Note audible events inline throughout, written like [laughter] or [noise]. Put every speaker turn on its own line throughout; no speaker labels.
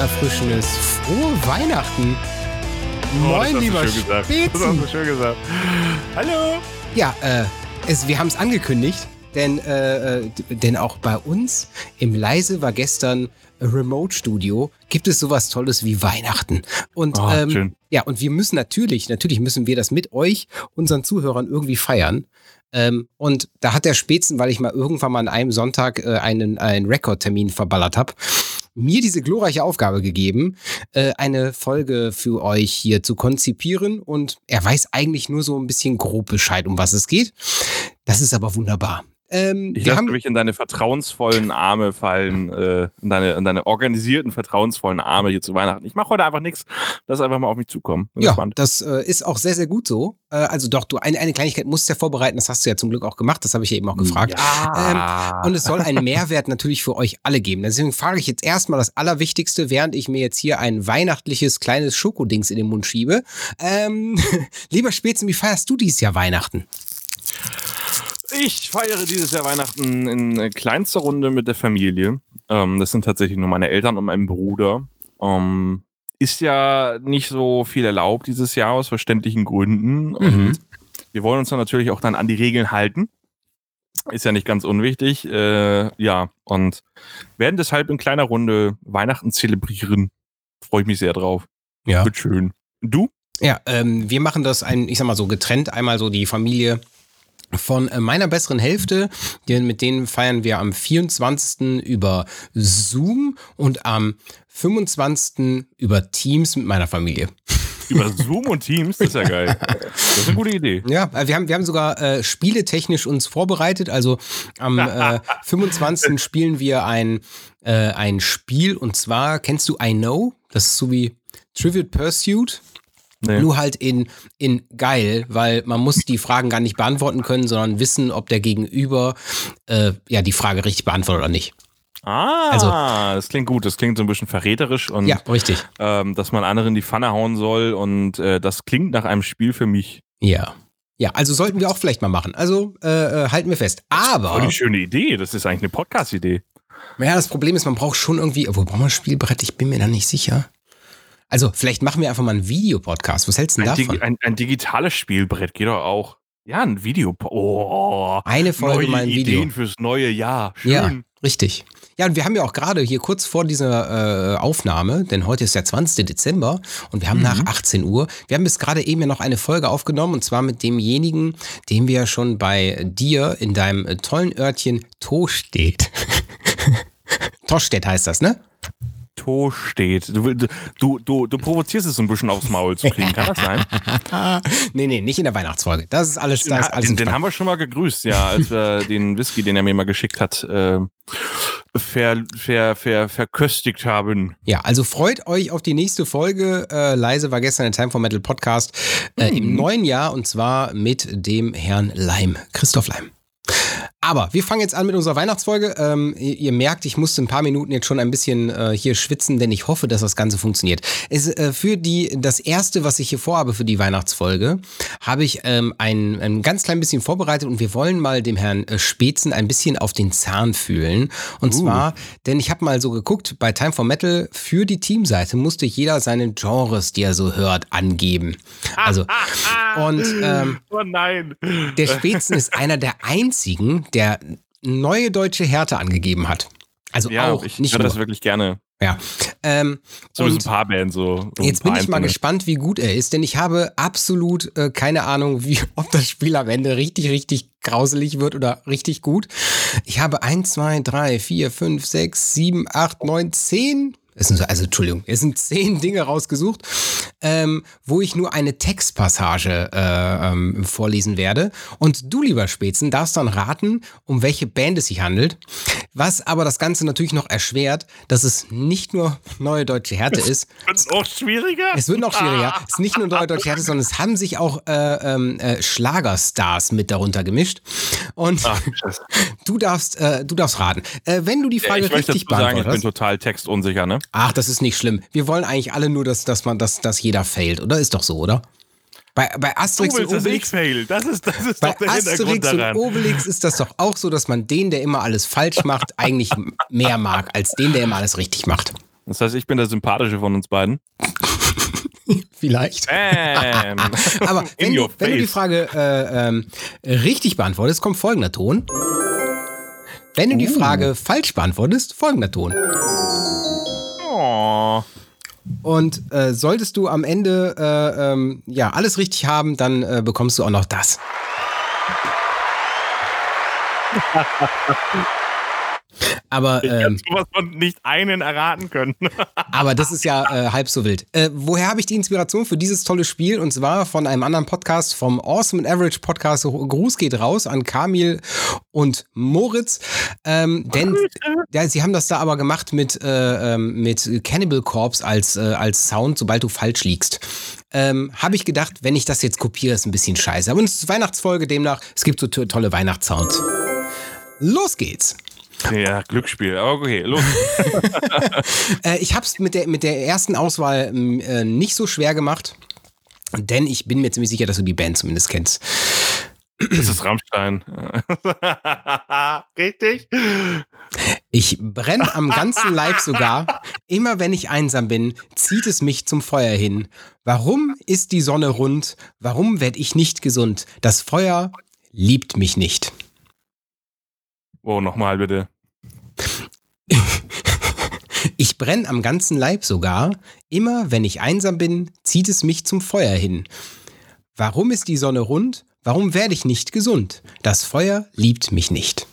Herzerfrischendes frohe Weihnachten. Moin,
Oh,
lieber
schön gesagt.
Spätzen.
Hallo.
Ja, äh, es, wir haben es angekündigt, denn, äh, äh, denn auch bei uns im Leise war gestern Remote Studio gibt es sowas Tolles wie Weihnachten. Und
Oh,
ähm,
schön.
ja, und wir müssen natürlich, natürlich müssen wir das mit euch, unseren Zuhörern irgendwie feiern. Ähm, und da hat der Spätzen, weil ich mal irgendwann mal an einem Sonntag äh, einen, einen Rekordtermin verballert habe, mir diese glorreiche Aufgabe gegeben, äh, eine Folge für euch hier zu konzipieren. Und er weiß eigentlich nur so ein bisschen grob Bescheid, um was es geht. Das ist aber wunderbar. Ähm,
Ich lasse mich in deine vertrauensvollen Arme fallen, äh, in, deine, in deine organisierten, vertrauensvollen Arme hier zu Weihnachten. Ich mache heute einfach nichts. Lass einfach mal auf mich zukommen. Bin
ja,
gespannt.
das äh, ist auch sehr, sehr gut so. Äh, also doch, du eine, eine Kleinigkeit musst du ja vorbereiten, das hast du ja zum Glück auch gemacht, das habe ich ja eben auch gefragt.
Ja.
Und es soll einen Mehrwert natürlich für euch alle geben. Deswegen frage ich jetzt erstmal das Allerwichtigste, während ich mir jetzt hier ein weihnachtliches kleines Schokodings in den Mund schiebe. Ähm, [laughs] lieber Spätzen, wie feierst du dieses Jahr Weihnachten?
Ich feiere dieses Jahr Weihnachten in kleinster Runde mit der Familie. Ähm, das sind tatsächlich nur meine Eltern und mein Bruder. Ähm, ist ja nicht so viel erlaubt dieses Jahr aus verständlichen Gründen. Und wir wollen uns dann natürlich auch dann an die Regeln halten. Ist ja nicht ganz unwichtig. Äh, ja, und werden deshalb in kleiner Runde Weihnachten zelebrieren. Freue ich mich sehr drauf.
Ja.
Wird schön. Du?
Ja, ähm, wir machen das ein, ich sag mal so getrennt. Einmal so die Familie von äh, meiner besseren Hälfte. Die, mit denen feiern wir am 24. über Zoom und am 25. über Teams mit meiner Familie.
Über Zoom und Teams? Das ist ja geil. Das ist eine gute Idee.
Ja, äh, wir haben, wir haben sogar äh, spieletechnisch uns vorbereitet. Also am äh, [laughs] 25. spielen wir ein, äh, ein Spiel und zwar, kennst du I Know? Das ist so wie Trivial Pursuit.
Nee.
Nur halt in, in geil, weil man muss die Fragen gar nicht beantworten können, sondern wissen, ob der Gegenüber äh, ja die Frage richtig beantwortet oder nicht.
Ah,
Also-
das klingt gut. Das klingt so ein bisschen verräterisch und
Ja, richtig.
ähm, dass man anderen die Pfanne hauen soll und äh, das klingt nach einem Spiel für mich.
Ja. Ja, also sollten wir auch vielleicht mal machen. Also äh, äh, halten wir fest. Aber
Voll die schöne Idee. Das ist eigentlich eine Podcast-Idee.
Ja, das Problem ist, man braucht schon irgendwie, obwohl braucht man ein Spielbrett? Ich bin mir da nicht sicher. Also, vielleicht machen wir einfach mal einen Videopodcast. Was hältst du denn
Ein,
davon?
Digi ein, ein digitales Spielbrett geht doch auch. Ja, ein Video. Oh,
Eine Folge mal ein Video.
Ideen fürs neue Jahr. Schön.
Ja, richtig. Ja, und wir haben ja auch gerade hier kurz vor dieser äh, Aufnahme, denn heute ist der 20. Dezember und wir haben nach 18 Uhr, wir haben bis gerade eben ja noch eine Folge aufgenommen und zwar mit demjenigen, den wir ja schon bei dir in deinem äh, tollen Örtchen Tostedt. [laughs] Tostedt heißt das, ne?
To steht. Du, du, du, du provozierst es so ein bisschen aufs Maul zu kriegen. Kann das sein? [laughs]
nee, nee, nicht in der Weihnachtsfolge. Das ist alles, das ist alles
den, den haben wir schon mal gegrüßt, ja, als wir [laughs] den Whisky, den er mir mal geschickt hat, äh, ver, ver, ver, verköstigt haben.
Ja, also freut euch auf die nächste Folge. Äh, Leise war gestern der Time for Metal Podcast äh, im neuen Jahr und zwar mit dem Herrn Leim, Christoph Leim. Aber wir fangen jetzt an mit unserer Weihnachtsfolge. Ähm, ihr, ihr merkt, ich musste ein paar Minuten jetzt schon ein bisschen äh, hier schwitzen, denn ich hoffe, dass das Ganze funktioniert. Es, äh, für die, das erste, was ich hier vorhabe für die Weihnachtsfolge, habe ich ähm, ein, ein ganz klein bisschen vorbereitet und wir wollen mal dem Herrn äh, Spätzen ein bisschen auf den Zahn fühlen. Und zwar, denn ich habe mal so geguckt, bei Time for Metal für die Teamseite musste jeder seine Genres, die er so hört, angeben. Also, und ähm,
Oh nein.
der Spätzen ist einer der einzigen, der neue deutsche Härte angegeben hat. Also
Ja,
auch,
ich
nicht
höre das wirklich gerne.
Ja. Ähm,
So ein paar Bands so.
jetzt bin ich mal
einzelne.
gespannt, wie gut er ist, denn ich habe absolut äh, keine Ahnung, wie, [laughs] ob das Spiel am Ende richtig, richtig grauselig wird oder richtig gut. Ich habe 1, 2, 3, 4, 5, 6, 7, 8, 9, 10. Es sind so, also Entschuldigung, es sind zehn Dinge rausgesucht, ähm, wo ich nur eine Textpassage äh, ähm, vorlesen werde. Und du, lieber Spätzen, darfst dann raten, um welche Band es sich handelt. Was aber das Ganze natürlich noch erschwert, dass es nicht nur neue deutsche Härte ist, [laughs]
Wird's auch schwieriger?
es wird noch schwieriger. [laughs] Es ist nicht nur neue deutsche Härte, sondern es haben sich auch äh, ähm, äh, Schlagerstars mit darunter gemischt. Und
Ach, [laughs] Scheiße.
du darfst, äh, du darfst raten. Äh, wenn du die
Ja,
Frage
ich möchte
richtig
dazu sagen, ich bin total textunsicher, ne?
Ach, das ist nicht schlimm. Wir wollen eigentlich alle nur, dass, dass man, dass, dass jeder failt, oder? Ist doch so, oder? Bei, bei Asterix
du
und Obelix,
fail. Das ist, das ist
bei
doch der Hintergrund
Asterix und. Obelix ist das doch auch so, dass man den, der immer alles falsch macht, [laughs] eigentlich mehr mag, als den, der immer alles richtig macht.
Das heißt, ich bin der sympathische von uns beiden. [laughs]
Vielleicht.
Bam. [laughs]
Aber wenn, du, wenn du die. Frage äh, ähm, richtig beantwortest, kommt folgender Ton. Wenn du die
Uh.
Frage falsch beantwortest, folgender Ton.
Oh.
Und äh, solltest du am Ende äh, ähm, ja alles richtig haben, dann äh, bekommst du auch noch das. [laughs] Aber,
Ich
ähm,
sowas von nicht einen erraten können. [laughs]
aber das ist ja äh, halb so wild. Äh, woher habe ich die Inspiration für dieses tolle Spiel? Und zwar von einem anderen Podcast, vom Awesome and Average Podcast. Gruß geht raus an Kamil und Moritz. Ähm, denn ja, sie haben das da aber gemacht mit, äh, ähm, mit Cannibal Corpse als, äh, als Sound, sobald du falsch liegst. Ähm, habe ich gedacht, wenn ich das jetzt kopiere, ist ein bisschen scheiße. Aber es ist Weihnachtsfolge, demnach, es gibt so to- tolle Weihnachtssounds. Los geht's.
Ja, Glücksspiel. Aber okay, los. [laughs]
Äh, ich habe es mit der, mit der ersten Auswahl m, äh, nicht so schwer gemacht, denn ich bin mir ziemlich sicher, dass du die Band zumindest kennst.
Das ist Rammstein. [laughs] Richtig?
Ich brenne am ganzen Leib sogar. Immer wenn ich einsam bin, zieht es mich zum Feuer hin. Warum ist die Sonne rund? Warum werd ich nicht gesund? Das Feuer liebt mich nicht.
Oh, nochmal bitte. [laughs]
Ich brenn am ganzen Leib sogar. Immer wenn ich einsam bin, zieht es mich zum Feuer hin. Warum ist die Sonne rund? Warum werde ich nicht gesund? Das Feuer liebt mich nicht.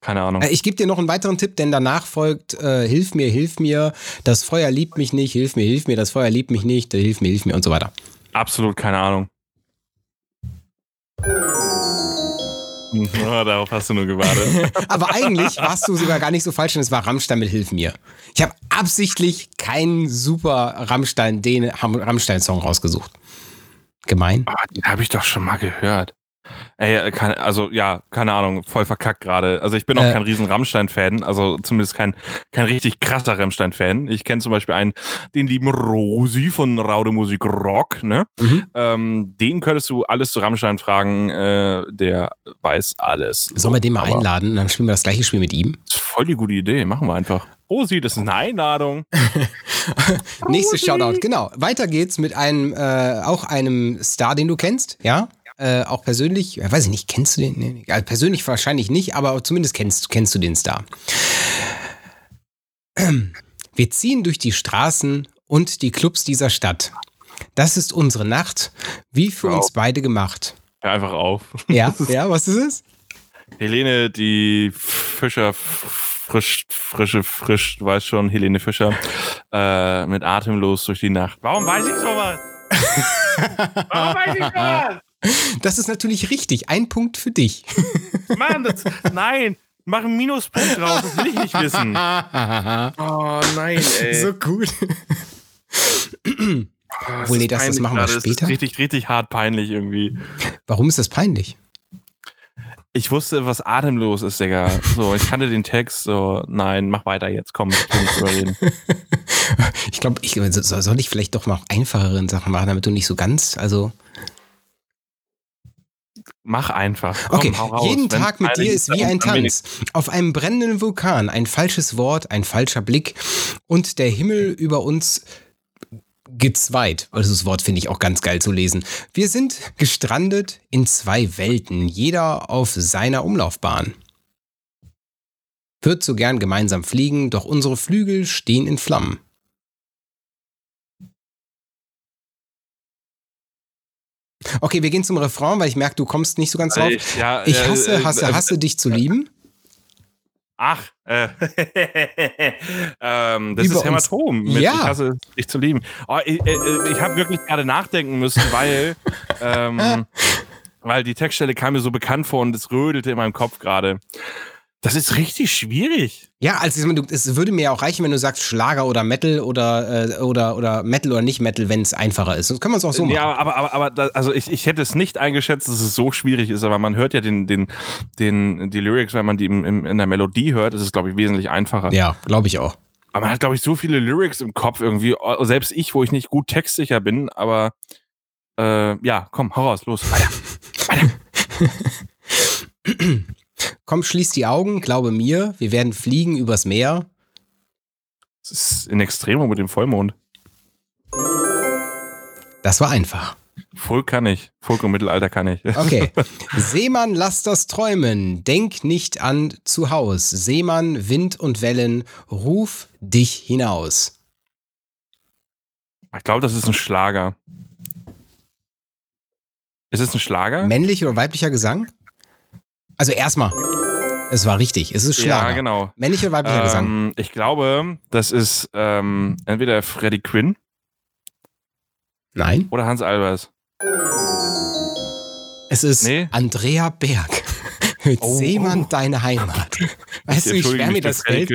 Keine Ahnung.
Äh, Ich gebe dir noch einen weiteren Tipp, denn danach folgt äh, Hilf mir, hilf mir, das Feuer liebt mich nicht, hilf mir, hilf mir, das Feuer liebt mich nicht, hilf mir, hilf mir und so weiter.
Absolut keine Ahnung. [laughs] Oh, darauf hast du nur gewartet. [laughs]
Aber eigentlich warst du sogar gar nicht so falsch, denn es war Rammstein mit Hilf mir. Ich habe absichtlich keinen super Rammstein, den Rammstein-Song rausgesucht. Gemein.
Ah, den habe ich doch schon mal gehört. Ey, äh, keine, also ja, keine Ahnung, voll verkackt gerade. Also ich bin auch
Äh.
kein riesen Rammstein-Fan, also zumindest kein, kein richtig krasser Rammstein-Fan. Ich kenne zum Beispiel einen, den lieben Rosi von Raude Musik Rock, ne?
Mhm.
Ähm, den könntest du alles zu Rammstein fragen, äh, der weiß alles.
Sollen wir den mal
Aber
einladen? Dann spielen wir das gleiche Spiel mit ihm.
Voll die gute Idee, machen wir einfach. Rosi, das ist eine Einladung. [laughs]
Nächstes Shoutout, genau. Weiter geht's mit einem, äh, auch einem Star, den du kennst, ja? Äh, auch persönlich, ja, weiß ich nicht, kennst du den? Nee, also persönlich wahrscheinlich nicht, aber zumindest kennst, kennst du den Star. [clears throat] Wir ziehen durch die Straßen und die Clubs dieser Stadt. Das ist unsere Nacht, wie für
Wow.
uns beide gemacht.
Hör einfach auf. [laughs]
Ja, ja, was ist es?
Helene, die Fischer, frisch, frische, frisch, du weißt schon, Helene Fischer, äh, mit Atemlos durch die Nacht. Warum weiß ich sowas? [laughs] Warum weiß ich sowas?
Das ist natürlich richtig. Ein Punkt für dich. [laughs]
Mann, das, nein, mach einen Minuspunkt draus, das will ich nicht wissen. [laughs] Oh nein, ey.
so gut.
Das
Obwohl, nee, das- das machen wir
gerade. Das
später.
ist richtig, richtig hart peinlich irgendwie.
Warum ist das peinlich?
Ich wusste, was atemlos ist, Digga. So, ich kannte den Text, so, nein, mach weiter jetzt, komm, ich will nicht drüber reden. [laughs]
Ich glaube, ich, so- soll ich vielleicht doch mal auch einfachere Sachen machen, damit du nicht so ganz, also.
Mach einfach. Komm,
Okay, jeden Tag mit dir ist wie ein Tanz. Auf einem brennenden Vulkan, ein falsches Wort, ein falscher Blick und der Himmel über uns gezweit. Also das Wort finde ich auch ganz geil zu lesen. Wir sind gestrandet in zwei Welten, jeder auf seiner Umlaufbahn. Wird so gern gemeinsam fliegen, doch unsere Flügel stehen in Flammen. Okay, wir gehen zum Refrain, weil ich merke, du kommst nicht so ganz drauf.
Ich, ja,
Ich
äh,
hasse,
äh,
hasse,
äh,
hasse dich zu lieben.
Ach, äh, [laughs] ähm, das
Über
ist Hämatom. Mit
Ja.
Ich hasse dich zu lieben. Oh, ich äh, ich habe wirklich gerade nachdenken müssen, weil, [laughs] ähm, weil die Textstelle kam mir so bekannt vor und es rödelte in meinem Kopf gerade. Das ist richtig schwierig.
Ja, also meine, es würde mir ja auch reichen, wenn du sagst Schlager oder Metal oder, äh, oder, oder Metal oder nicht Metal, wenn es einfacher ist. Sonst können wir es auch so machen.
ja, aber, aber, aber da, also ich, ich hätte es nicht eingeschätzt, dass es so schwierig ist, aber man hört ja den, den, den, die Lyrics, wenn man die im, im, in der Melodie hört, ist es, glaube ich, wesentlich einfacher.
Ja, glaube ich auch.
Aber man hat, glaube ich, so viele Lyrics im Kopf irgendwie. Selbst ich, wo ich nicht gut textsicher bin, aber Äh, ja, komm, hau raus, los, [laughs] weiter. weiter. [laughs]
Komm, schließ die Augen, glaube mir, wir werden fliegen übers Meer.
Das ist in Extremo mit dem Vollmond.
Das war einfach.
Voll kann ich. Volk im Mittelalter kann ich. [laughs]
Okay. Seemann, lass das träumen. Denk nicht an zu Haus. Seemann, Wind und Wellen, ruf dich hinaus.
Ich glaube, das ist ein Schlager. Ist es ein Schlager?
Männlich oder weiblicher Gesang? Also erstmal, es war richtig. Es ist Schlager.
Ja, genau.
Männlicher oder weiblicher Gesang?
Ähm, ich glaube, das ist ähm, entweder Freddie Quinn
Nein.
oder Hans Albers.
Es ist
Nee.
Andrea Berg. [laughs] Mit
Oh.
Seemann deine Heimat. [laughs] Weißt du, wie schwer mir das fällt?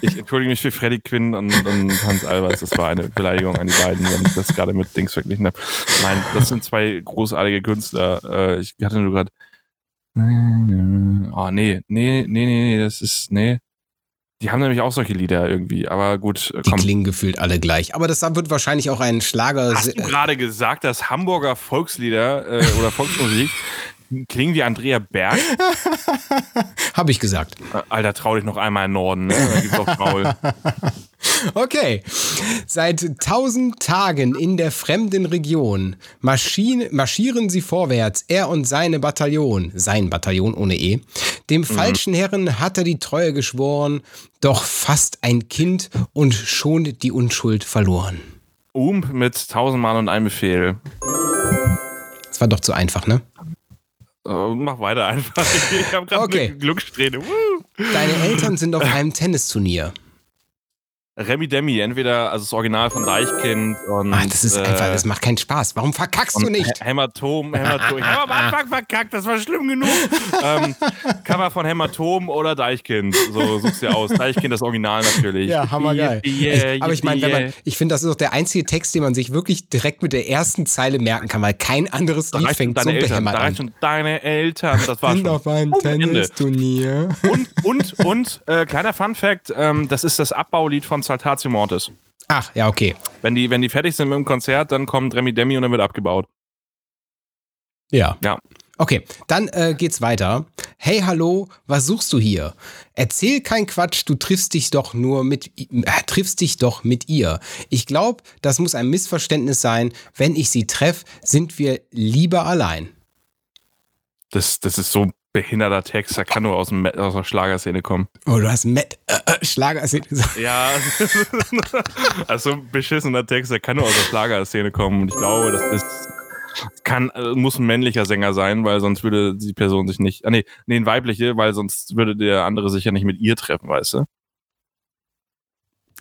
Ich entschuldige mich für Freddie Quinn und, und Hans Albers. Das war eine Beleidigung an die beiden, wenn ich das gerade mit Dings verglichen habe. Nein, das sind zwei großartige Künstler. Äh, ich hatte nur gerade. Oh, nee, nee, nee, nee, nee, das ist. Nee. Die haben nämlich auch solche Lieder irgendwie, aber gut, äh,
Die
komm.
klingen gefühlt alle gleich. Aber das wird wahrscheinlich auch ein Schlager.
Hast du gerade gesagt, dass Hamburger Volkslieder äh, oder Volksmusik [laughs] klingen wie Andrea Berg? [laughs]
Habe ich gesagt.
Äh, Alter, trau dich noch einmal in den Norden, ne? Da gibt's doch Maul. [laughs]
Okay. Seit tausend Tagen in der fremden Region Maschine, marschieren sie vorwärts, er und seine Bataillon, sein Bataillon ohne E. Dem falschen Herren hat er die Treue geschworen, doch fast ein Kind und schon die Unschuld verloren.
Ump mit tausendmal und einem Befehl.
Das war doch zu einfach, ne?
Äh, mach weiter einfach. [laughs] Ich habe gerade
Okay.
eine Glückssträhne. Woo.
Deine Eltern sind auf einem Tennisturnier.
Remi Demi, entweder also das Original von Deichkind und.
Ach, das ist
äh,
einfach, das macht keinen Spaß. Warum verkackst du nicht?
Hä- Hämatom, Hämatom. Ich habe am Anfang verkackt, das war schlimm genug. [laughs] ähm, Cover von Hämatom oder Deichkind. So suchst dir aus. Deichkind, das Original natürlich.
Ja, hammergeil.
Yeah, yeah,
ich, aber ich meine, ich finde, das ist doch der einzige Text, den man sich wirklich direkt mit der ersten Zeile merken kann, weil kein anderes
Da
Lied fängt so behämmert an.
schon deine Eltern. Das war
Bin
schon.
auf einem
Oh.
Tennisturnier.
Und, und, und, äh, kleiner Fun Fact, ähm, das ist das Abbaulied von Saltatio Mortis.
Ach, ja, okay.
Wenn die, wenn die fertig sind mit dem Konzert, dann kommt Remi Demi und dann wird abgebaut.
Ja.
Ja.
Okay, dann äh, geht's weiter. Hey, hallo, was suchst du hier? Erzähl kein Quatsch, du triffst dich doch nur mit, äh, triffst dich doch mit ihr. Ich glaube, das muss ein Missverständnis sein. Wenn ich sie treff, sind wir lieber allein.
Das, das ist so behinderter Text, der kann nur aus, dem, aus der Schlagerszene kommen.
Oh, du hast Matt, äh, äh, Schlager gesagt.
Ja, [laughs] also beschissener Text, der kann nur aus der Schlagerszene kommen. Und ich glaube, das ist, kann, äh, muss ein männlicher Sänger sein, weil sonst würde die Person sich nicht, ah nee, nee, ein weiblicher, weil sonst würde der andere sich ja nicht mit ihr treffen, weißt du?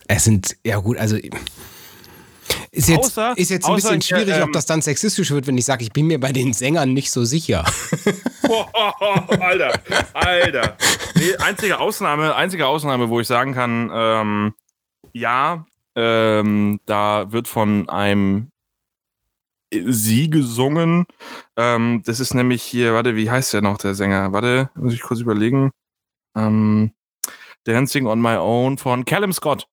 Es sind, ja gut, also ist jetzt,
Außer-
ist jetzt ein
außer,
bisschen schwierig,
ähm,
ob das dann sexistisch wird, wenn ich sage, ich bin mir bei den Sängern nicht so sicher. [laughs]
Alter, Alter. Nee, einzige Ausnahme, einzige Ausnahme, wo ich sagen kann, ähm, ja, ähm, da wird von einem Sie gesungen. Ähm, das ist nämlich hier, warte, wie heißt der noch, der Sänger? Warte, muss ich kurz überlegen. Ähm, Dancing on My Own von Callum Scott.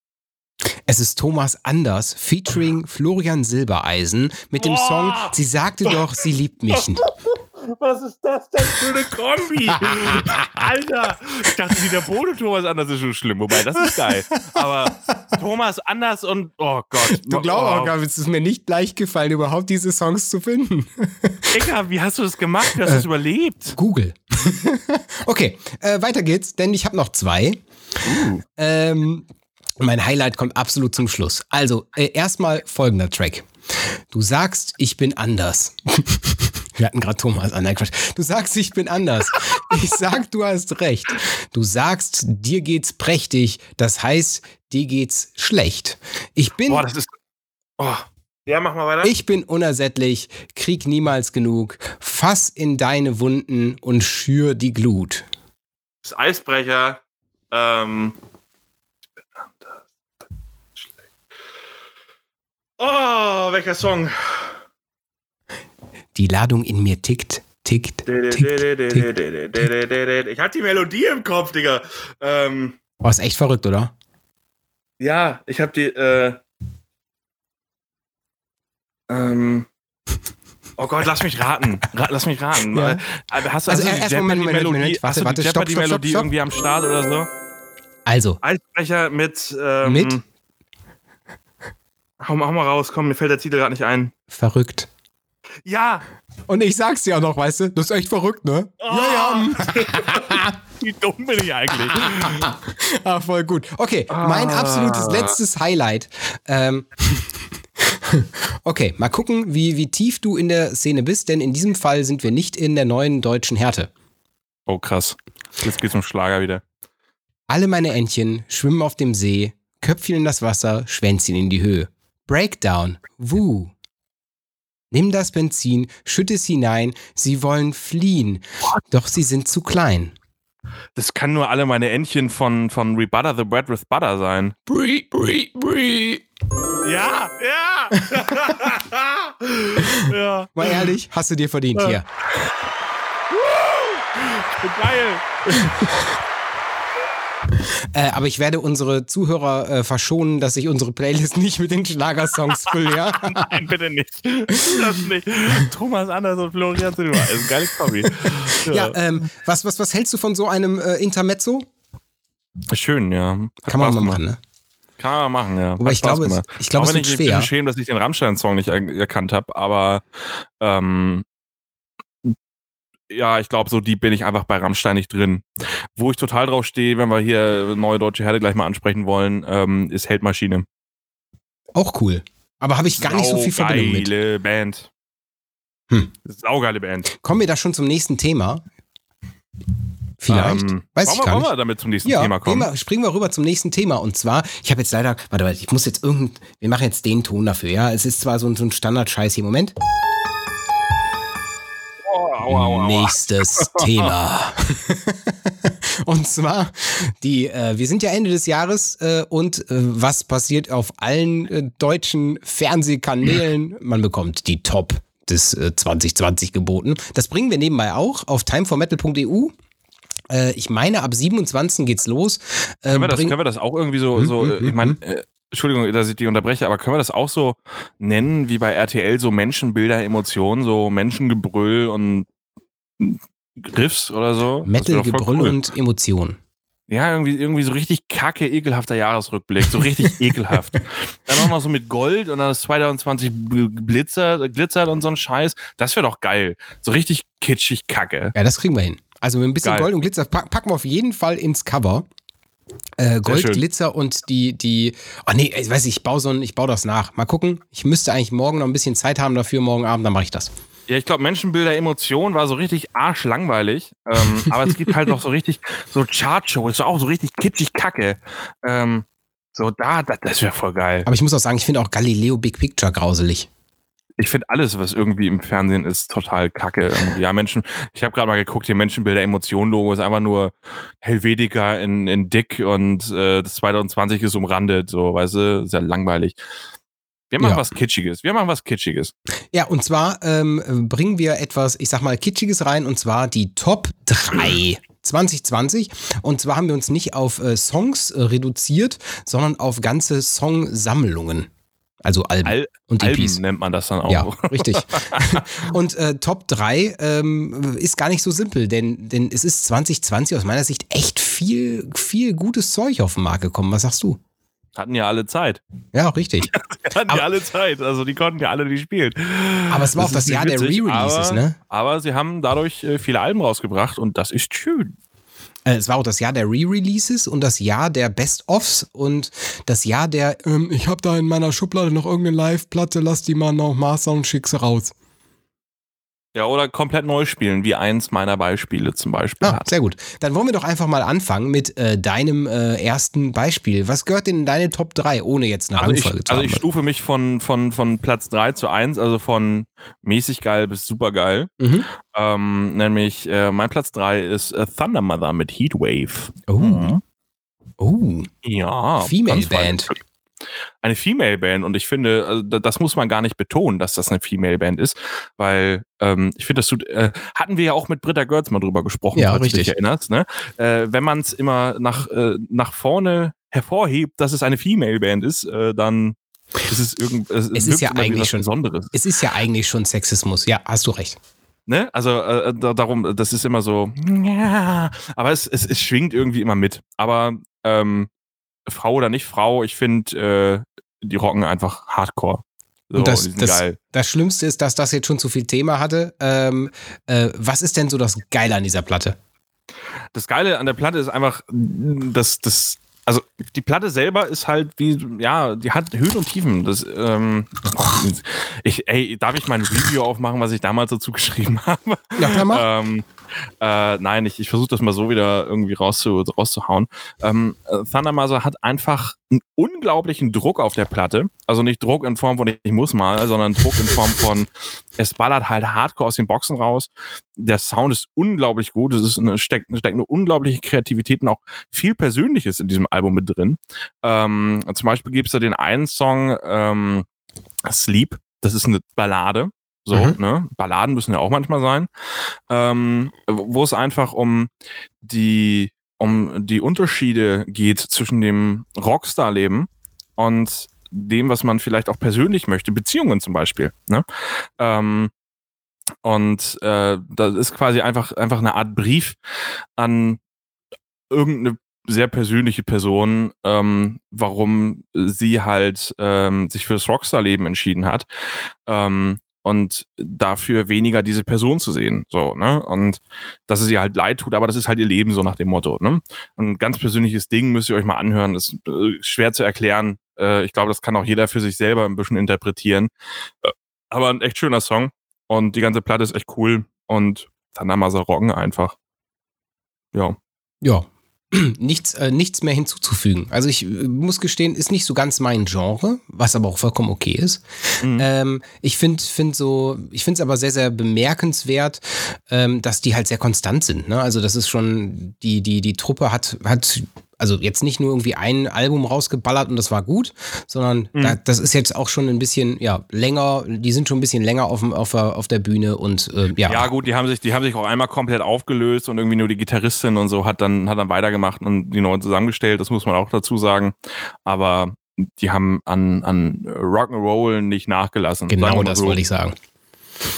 Es ist Thomas Anders featuring Florian Silbereisen mit dem
Boah!
Song Sie sagte doch, sie liebt mich. [laughs]
Was ist das denn für eine Kombi? [laughs] Alter, ich dachte, wie der Bodo Thomas Anders ist schon schlimm. Wobei, das ist geil. Aber Thomas Anders und, oh Gott.
Du glaubst auch
oh,
gar nicht, es ist mir nicht leicht gefallen, überhaupt diese Songs zu finden.
Digga, wie hast du das gemacht? Wie hast du das überlebt?
Google. [laughs] okay, äh, weiter geht's, denn ich habe noch zwei. Ähm, mein Highlight kommt absolut zum Schluss. Also, äh, erstmal folgender Track. Du sagst, ich bin anders. [laughs] Wir hatten gerade Thomas an. Nein, Quatsch. Du sagst, ich bin anders. [laughs] Ich sag, du hast recht. Du sagst, dir geht's prächtig. Das heißt, dir geht's schlecht. Ich bin,
Boah, das ist. Oh. Ja, mach mal weiter.
ich bin unersättlich, krieg niemals genug. Fass in deine Wunden und schür die Glut.
Das Eisbrecher. Ähm. Oh, welcher Song?
Die Ladung in mir tickt, tickt, tickt, tickt.
Ich hatte die Melodie im Kopf, Digga. Ähm.
Oh, ist echt verrückt, oder?
Ja, ich habe die, äh. Ähm. Oh Gott, lass mich raten. Ra lass mich raten.
Ja.
Äh, Hast du
Also,
also,
erst
die
Moment, Moment,
Jeopardy-Melodie
Moment. Warte,
du
warte,
die
stopp, stopp, stopp, stopp.
irgendwie am Start oder so?
Also,
Eisbrecher mit. Ähm,
Mit?
Hau, mal- hau mal raus, komm, mir fällt der Titel gerade nicht ein.
verrückt.
Ja!
Und ich sag's dir auch noch, weißt du, das ist echt verrückt, ne?
Ja, ja. [laughs] Wie dumm bin ich eigentlich?
Ah, voll gut. Okay, mein
Ah.
absolutes letztes Highlight. Ähm, [laughs] okay, mal gucken, wie, wie tief du in der Szene bist, denn in diesem Fall sind wir nicht in der neuen deutschen Härte.
Oh, krass. Jetzt geht's um Schlager wieder.
Alle meine Entchen schwimmen auf dem See, Köpfchen in das Wasser, Schwänzchen in die Höhe. Breakdown, wuh. Nimm das Benzin, schütt es hinein, sie wollen fliehen, doch sie sind zu klein.
Das kann nur alle meine Entchen von, von Rebutter the Bread with Butter sein.
Bree, bree, bree.
Ja, ja! [laughs] ja,
Mal ehrlich, hast du dir verdient hier.
geil.
Äh, aber ich werde unsere Zuhörer äh, verschonen, dass ich unsere Playlist nicht mit den Schlagersongs fülle, ja? [laughs]
Nein, bitte nicht. Das nicht. Thomas Anders und Florian Silber. Das ist ein geiles Hobby. [laughs]
ja, ähm, was, was, was hältst du von so einem äh, Intermezzo?
Schön, ja. Hat
Kann man mal machen, ne?
Kann man machen, ja. Hat
ich glaube, es- ich glaube, es
wenn
wird
ich
schwer.
bin schäme, dass ich den Rammstein-Song nicht er erkannt habe, aber ähm, ja, ich glaube, so die bin ich einfach bei Rammstein nicht drin. Wo ich total drauf stehe, wenn wir hier neue deutsche Herde gleich mal ansprechen wollen, ähm, ist Heldmaschine.
Auch cool. Aber habe ich gar nicht so viel Verbindung mit.
Saugeile Band.
Hm.
Saugeile Band.
Kommen wir da schon zum nächsten Thema? Vielleicht.
Ähm,
Weiß
wollen
ich
wir,
gar
wollen
nicht.
wir damit zum nächsten
Ja,
Thema kommen?
wir, springen wir rüber zum nächsten Thema. Und zwar, ich habe jetzt leider, warte, warte, ich muss jetzt irgendein, wir machen jetzt den Ton dafür, ja. Es ist zwar so ein, so ein Standard-Scheiß hier. Moment.
Aua, aua, aua.
Nächstes Thema. [laughs] und zwar, die, äh, wir sind ja Ende des Jahres äh, und äh, was passiert auf allen äh, deutschen Fernsehkanälen? Man bekommt die Top des äh, 2020 geboten. Das bringen wir nebenbei auch auf timeformetal.eu. Äh, ich meine, ab 27 geht's los. Äh,
Können wir, das, können wir das auch irgendwie so,
Hm,
so äh, ich
hm,
meine, äh, Entschuldigung, dass ich die unterbreche, aber können wir das auch so nennen wie bei RTL, so Menschenbilder, Emotionen, so Menschengebrüll und Riffs oder so? Das
Metal, Gebrüll
cool.
und Emotionen.
Ja, irgendwie, irgendwie so richtig kacke, ekelhafter Jahresrückblick. So richtig [laughs] ekelhaft. Dann auch noch so mit Gold und dann ist 2020 glitzert, glitzert und so ein Scheiß. Das wäre doch geil. So richtig kitschig kacke.
Ja, das kriegen wir hin. Also mit ein bisschen
Geil.
Gold und Glitzer pack, packen wir auf jeden Fall ins Cover. Äh, Gold. Glitzer und die, die. Oh nee, ich weiß nicht, ich baue so ein, ich baue das nach. Mal gucken. Ich müsste eigentlich morgen noch ein bisschen Zeit haben dafür, morgen Abend, dann mache ich das.
Ja, ich glaube, Menschenbilder, Emotionen war so richtig arschlangweilig. Ähm, [laughs] aber es gibt halt noch so richtig, so Chartshow, ist auch so richtig kitschig kacke. Ähm, so da, da das wäre voll geil.
Aber ich muss auch sagen, ich finde auch Galileo Big Picture grauselig.
Ich finde alles, was irgendwie im Fernsehen ist, total kacke. Irgendwie. Ja, Menschen, ich habe gerade mal geguckt, hier Menschenbilder, Emotionen-Logo ist einfach nur Helvetica in, in dick und äh, das 2020 ist umrandet, so, weißt du, ist ja langweilig. Wir machen
Ja.
was Kitschiges. Wir machen was Kitschiges.
Ja, und zwar ähm, bringen wir etwas, ich sag mal, Kitschiges rein, und zwar die Top 3 2020. Und zwar haben wir uns nicht auf äh, Songs äh, reduziert, sondern auf ganze Songsammlungen. Also Alben
Al
und
Alben
EPs.
nennt man das dann auch.
Ja, richtig. [laughs] und äh, Top 3 ähm, ist gar nicht so simpel, denn, denn es ist 2020 aus meiner Sicht echt viel, viel gutes Zeug auf den Markt gekommen. Was sagst du?
Hatten ja alle Zeit.
Ja, richtig. [laughs]
Hatten
Aber-
ja alle Zeit. Also die konnten ja alle nicht spielen.
Aber es war auch
ist
das Jahr der Re-Releases, ne?
Aber sie haben dadurch äh, viele Alben rausgebracht und das ist schön.
Äh, Es war auch das Jahr der Re-Releases und das Jahr der Best-Offs und das Jahr der, ähm, ich habe da in meiner Schublade noch irgendeine Live-Platte, lass die mal noch mastern und schick sie raus.
Ja, oder komplett neu spielen, wie eins meiner Beispiele zum Beispiel
Ah, sehr gut. Dann wollen wir doch einfach mal anfangen mit äh, deinem äh, ersten Beispiel. Was gehört denn in deine Top 3, ohne jetzt eine
Also ich,
Rangfolge zu
also
haben?
ich stufe mich von, von, von Platz 3 zu 1, also von mäßig geil bis super geil.
mhm.
Ähm, nämlich äh, mein Platz 3 ist äh, Thunder Mother mit Heatwave.
Oh. Oh.
Ja.
Female
ganz fein. Eine Female Band und ich finde, also, da- das muss man gar nicht betonen, dass das eine Female Band ist, weil ähm, ich finde, das tut, äh, hatten wir ja auch mit Britta Görz mal drüber gesprochen,
Ja, richtig.
dich erinnerst. Ne? Äh, wenn man es immer nach, äh, nach vorne hervorhebt, dass es eine Female Band ist, äh, dann Es ist, irgend,
es, es ist ja eigentlich schon Besonderes. Es ist ja eigentlich schon Sexismus. Ja, hast du recht.
Ne? Also äh, darum, das ist immer so, ja, aber es, es, es schwingt irgendwie immer mit. Aber ähm, Frau oder nicht Frau, ich finde, äh, die rocken einfach Hardcore.
So, und das, das, das, Schlimmste ist, dass das jetzt schon zu viel Thema hatte. Ähm, äh, was ist denn so das Geile an dieser Platte?
Das Geile an der Platte ist einfach, dass das also die Platte selber ist halt wie, ja, die hat Höhen und Tiefen. Das, ähm, ich, ey, darf ich mein Review aufmachen, was ich damals dazu [laughs] geschrieben habe? Ja, klar. Ähm, äh, nein, ich, ich versuche das mal so wieder irgendwie rauszu, rauszuhauen. Ähm, äh, Thundermother hat einfach einen unglaublichen Druck auf der Platte. Also nicht Druck in Form von ich muss mal, sondern Druck in Form von [laughs] es ballert halt hardcore aus den Boxen raus. Der Sound ist unglaublich gut. Es ist eine, steckt, steckt eine unglaubliche Kreativität und auch viel Persönliches in diesem Album mit drin. Ähm, zum Beispiel gibt es da den einen Song ähm, Sleep. Das ist eine Ballade. So, mhm. ne? Balladen müssen ja auch manchmal sein. Ähm, wo es einfach um die, um die Unterschiede geht zwischen dem Rockstar-Leben und dem, was man vielleicht auch persönlich möchte, Beziehungen zum Beispiel. Ne? Ähm, und äh, das ist quasi einfach, einfach eine Art Brief an irgendeine sehr persönliche Person, ähm, warum sie halt ähm, sich fürs Rockstar-Leben entschieden hat. Ähm, und dafür weniger diese Person zu sehen. So, ne? Und dass es ihr halt leid tut, aber das ist halt ihr Leben, so nach dem Motto. Ne? Ein ganz persönliches Ding müsst ihr euch mal anhören. Das ist äh, schwer zu erklären. Äh, ich glaube, das kann auch jeder für sich selber ein bisschen interpretieren. Äh, aber ein echt schöner Song. Und die ganze Platte ist echt cool. Und Roggen einfach. Ja.
Ja, [clears throat] nichts, äh, nichts mehr hinzuzufügen. Also ich äh, muss gestehen, ist nicht so ganz mein Genre, was aber auch vollkommen okay ist. Mhm. Ähm, ich finde find so, ich finde es aber sehr, sehr bemerkenswert, ähm, dass die halt sehr konstant sind. Ne? Also das ist schon, die, die, die Truppe hat, hat also jetzt nicht nur irgendwie ein Album rausgeballert und das war gut, sondern mhm. da, das ist jetzt auch schon ein bisschen ja länger. Die sind schon ein bisschen länger auf, auf, auf der Bühne und äh, ja.
Ja gut, die haben sich, die haben sich auch einmal komplett aufgelöst und irgendwie nur die Gitarristin und so hat dann hat dann weitergemacht und die neuen zusammengestellt. Das muss man auch dazu sagen. Aber die haben an an Rock'n'Roll nicht nachgelassen.
Genau, das so. wollte ich sagen.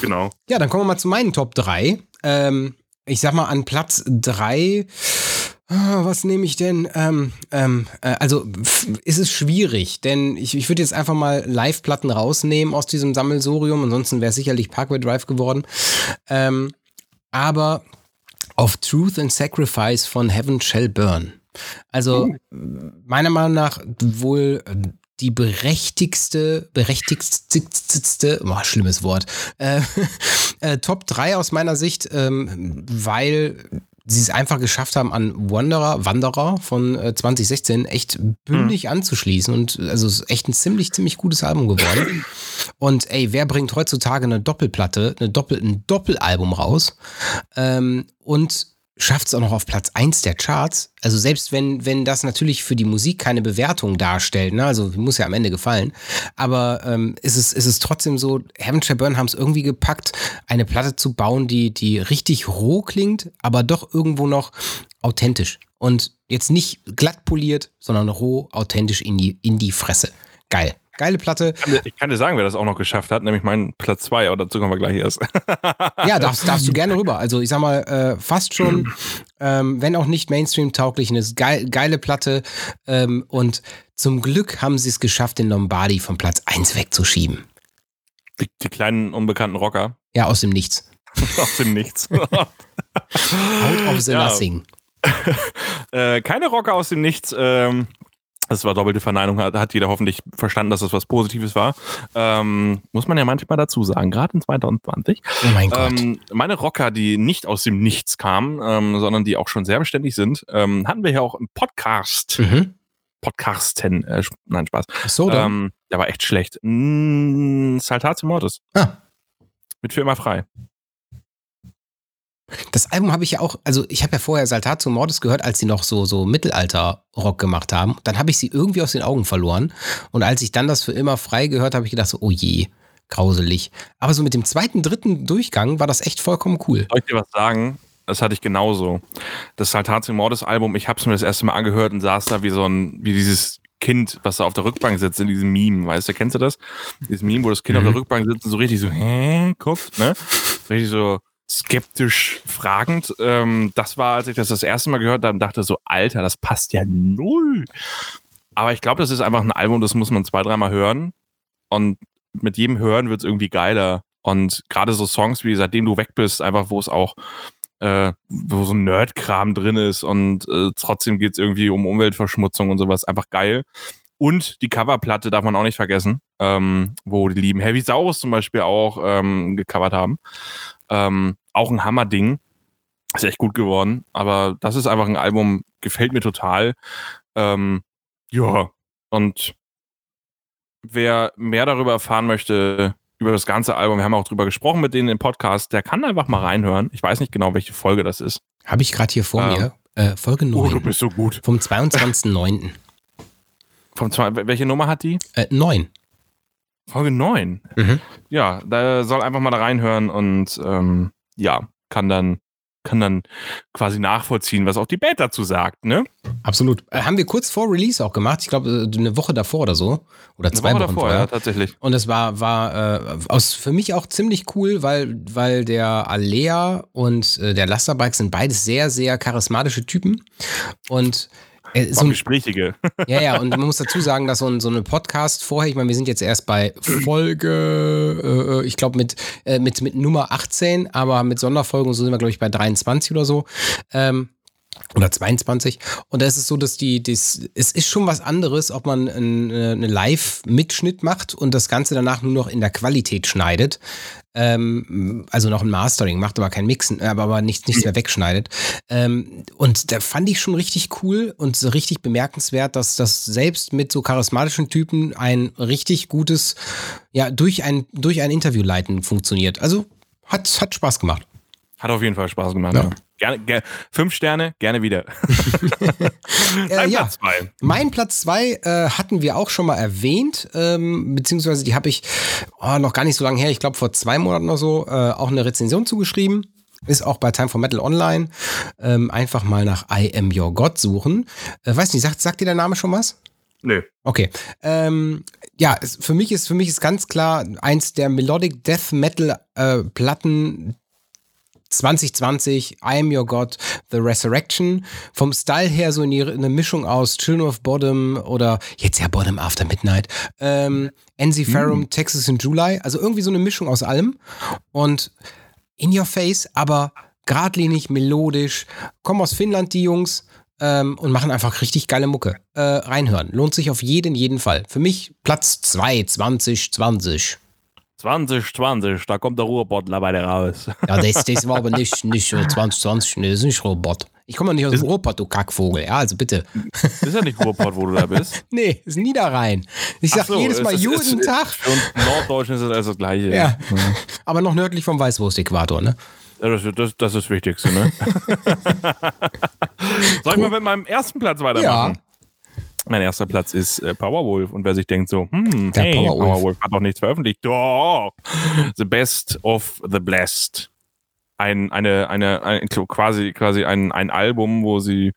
Genau.
Ja, dann kommen wir mal zu meinen Top 3. Ähm, ich sag mal an Platz 3 Ah, was nehme ich denn? Ähm, ähm, äh, also ist es schwierig, denn ich, ich würde jetzt einfach mal Live-Platten rausnehmen aus diesem Sammelsurium, ansonsten wäre es sicherlich Parkway Drive geworden. Ähm, aber auf Truth and Sacrifice von Heaven Shall Burn. Also oh. meiner Meinung nach wohl die berechtigste, berechtigste, oh, schlimmes Wort, äh, [laughs] äh, Top 3 aus meiner Sicht, ähm, weil sie es einfach geschafft haben, an Wanderer, Wanderer von äh, 2016 echt bündig mhm. anzuschließen. Und also es ist echt ein ziemlich, ziemlich gutes Album geworden. [clears throat] Und ey, wer bringt heutzutage eine Doppelplatte, eine Doppel, ein Doppelalbum raus? Ähm, und schafft es auch noch auf Platz 1 der Charts. Also selbst wenn, wenn das natürlich für die Musik keine Bewertung darstellt, ne? also muss ja am Ende gefallen, aber ähm, ist, es, ist es trotzdem so, Shall Burn haben es irgendwie gepackt, eine Platte zu bauen, die, die richtig roh klingt, aber doch irgendwo noch authentisch. Und jetzt nicht glatt poliert, sondern roh, authentisch in die, in die Fresse. Geil. Geile Platte.
Ich kann dir sagen, wer das auch noch geschafft hat, nämlich mein Platz 2, aber dazu kommen wir gleich erst. [laughs]
ja, darfst, darfst du gerne rüber. Also ich sag mal, äh, fast schon, ähm, wenn auch nicht Mainstream-tauglich, eine geil, geile Platte. Ähm, und zum Glück haben sie es geschafft, den Lombardi von Platz 1 wegzuschieben.
Die, die kleinen unbekannten Rocker.
Ja, aus dem Nichts. [laughs]
aus dem Nichts. [laughs] Out
of the ja. nothing.
äh, keine Rocker aus dem Nichts. Ähm, das war doppelte Verneinung, hat, hat jeder hoffentlich verstanden, dass das was Positives war. Ähm, muss man ja manchmal dazu sagen, gerade in 2020.
Oh mein Gott.
Ähm, meine Rocker, die nicht aus dem Nichts kamen, ähm, sondern die auch schon sehr beständig sind, ähm, hatten wir ja auch im Podcast. Mhm. Podcasten, äh, nein, Spaß.
Ach so, dann.
Ähm, der war echt schlecht. Mm, Saltatio Mortis. Ah. Mit für immer frei.
Das Album habe ich ja auch, also ich habe ja vorher Saltatio Mortis gehört, als sie noch so, so Mittelalter-Rock gemacht haben. Dann habe ich sie irgendwie aus den Augen verloren. Und als ich dann das für immer frei gehört, habe ich gedacht so, oh je, grauselig. Aber so mit dem zweiten, dritten Durchgang war das echt vollkommen cool.
Soll ich dir was sagen? Das hatte ich genauso. Das Saltatio Mortis Album, ich habe es mir das erste Mal angehört und saß da wie so ein, wie dieses Kind, was da auf der Rückbank sitzt in diesem Meme, weißt du, kennst du das? Dieses Meme, wo das Kind mhm. auf der Rückbank sitzt und so richtig so, hä, guckt, ne? Richtig so skeptisch fragend. Ähm, das war, als ich das das erste Mal gehört habe, dachte so, Alter, das passt ja null. Aber ich glaube, das ist einfach ein Album, das muss man zwei, dreimal hören. Und mit jedem Hören wird es irgendwie geiler. Und gerade so Songs wie Seitdem du weg bist, einfach wo es auch äh, wo so ein Nerdkram drin ist und äh, trotzdem geht es irgendwie um Umweltverschmutzung und sowas, einfach geil. Und die Coverplatte darf man auch nicht vergessen, ähm, wo die lieben Heavy Saurus zum Beispiel auch ähm, gecovert haben. Ähm, auch ein Hammerding. Ist echt gut geworden. Aber das ist einfach ein Album, gefällt mir total. Ähm, ja, und wer mehr darüber erfahren möchte, über das ganze Album. Wir haben auch drüber gesprochen mit denen im Podcast. Der kann einfach mal reinhören. Ich weiß nicht genau, welche Folge das ist.
Habe ich gerade hier vor ähm, mir. Äh, Folge 9.
Oh, du bist so gut.
Vom 22.09. [laughs]
Vom zwei, welche Nummer hat die?
Äh, 9.
Folge 9. Mhm. Ja, da soll einfach mal da reinhören und ähm, ja, kann dann kann dann quasi nachvollziehen, was auch die Band dazu sagt, ne?
Absolut. Äh, haben wir kurz vor Release auch gemacht. Ich glaube, äh, eine Woche davor oder so. Oder zwei Woche Wochen davor, vorher. ja,
tatsächlich.
Und es war, war äh, aus, für mich auch ziemlich cool, weil, weil der Alea und äh, der Lasterbike sind beides sehr, sehr charismatische Typen. Und
äh, so ein, Gesprächige.
Ja, ja, und man muss dazu sagen, dass so, ein, so eine Podcast vorher, ich meine, wir sind jetzt erst bei Folge, äh, ich glaube, mit, äh, mit, mit Nummer 18, aber mit Sonderfolgen so sind wir, glaube ich, bei 23 oder so. Ähm, oder 22. Und da ist es so, dass die, das, es ist schon was anderes, ob man einen Live-Mitschnitt macht und das Ganze danach nur noch in der Qualität schneidet. Ähm, also noch ein Mastering macht, aber kein Mixen, aber, aber nichts, nichts mehr wegschneidet. Ähm, und da fand ich schon richtig cool und so richtig bemerkenswert, dass das selbst mit so charismatischen Typen ein richtig gutes, ja, durch ein, durch ein Interview leiten funktioniert. Also hat, hat Spaß gemacht.
Hat auf jeden Fall Spaß gemacht. Ja. ja. Gerne, gerne, fünf Sterne, gerne wieder. [laughs]
äh, ja. Platz zwei. Mein Platz zwei äh, hatten wir auch schon mal erwähnt, ähm, beziehungsweise die habe ich oh, noch gar nicht so lange her, ich glaube vor zwei Monaten oder so, äh, auch eine Rezension zugeschrieben. Ist auch bei Time for Metal online. Ähm, einfach mal nach I Am Your God suchen. Äh, weiß nicht, sagt, sagt dir der Name schon was?
Nö.
Okay. Ähm, ja, es, für mich ist für mich ist ganz klar eins der Melodic Death Metal äh, Platten 2020, I Am Your God, The Resurrection. Vom Style her so eine Mischung aus Children of Bottom oder jetzt ja Bottom After Midnight, ähm, Enziferum, mm. Texas in July. Also irgendwie so eine Mischung aus allem. Und in your face, aber geradlinig, melodisch. Kommen aus Finnland, die Jungs. Ähm, und machen einfach richtig geile Mucke. Äh, reinhören. Lohnt sich auf jeden, jeden Fall. Für mich Platz 2, 2020.
2020, da kommt der Ruhrbottler bei dir raus. [laughs]
Ja, das, das war aber nicht, nicht 2020, das ist nicht Ruhrbott. Ich komme nicht aus dem Ruhrpott, du Kackvogel. Ja, also bitte.
Das ist ja nicht Ruhrpott, wo du da bist. [laughs]
nee, ist Niederrhein. Ich sag so, jedes Mal jeden ist, Tag.
Und Norddeutschen ist das das Gleiche.
Ja. ja. Aber noch nördlich vom Weißwurst-Äquator, ne?
Ja, das, das, das, ist das Wichtigste, ne? [laughs] Soll ich mal mit meinem ersten Platz weitermachen? Ja. Mein erster Platz ist äh, Powerwolf. Und wer sich denkt so, hm, Der hey, Powerwolf. Powerwolf hat noch nichts veröffentlicht. Doch! The Best of the Blessed. Ein, eine, eine, ein, quasi, quasi ein, ein Album, wo sie,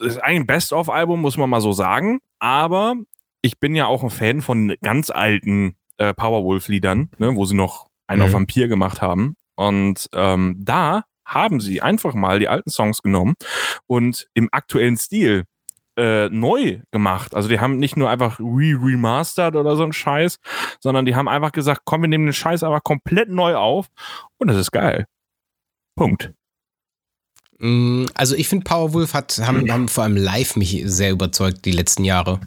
ist ein Best-of-Album, muss man mal so sagen. Aber ich bin ja auch ein Fan von ganz alten äh, Powerwolf-Liedern, ne, wo sie noch einen mhm. auf Vampir gemacht haben. Und ähm, da haben sie einfach mal die alten Songs genommen und im aktuellen Stil äh, neu gemacht. Also die haben nicht nur einfach re-remastered oder so ein Scheiß, sondern die haben einfach gesagt, komm, wir nehmen den Scheiß aber komplett neu auf und das ist geil. Punkt.
Mm, also ich finde Powerwolf hat haben, haben vor allem live mich sehr überzeugt die letzten Jahre.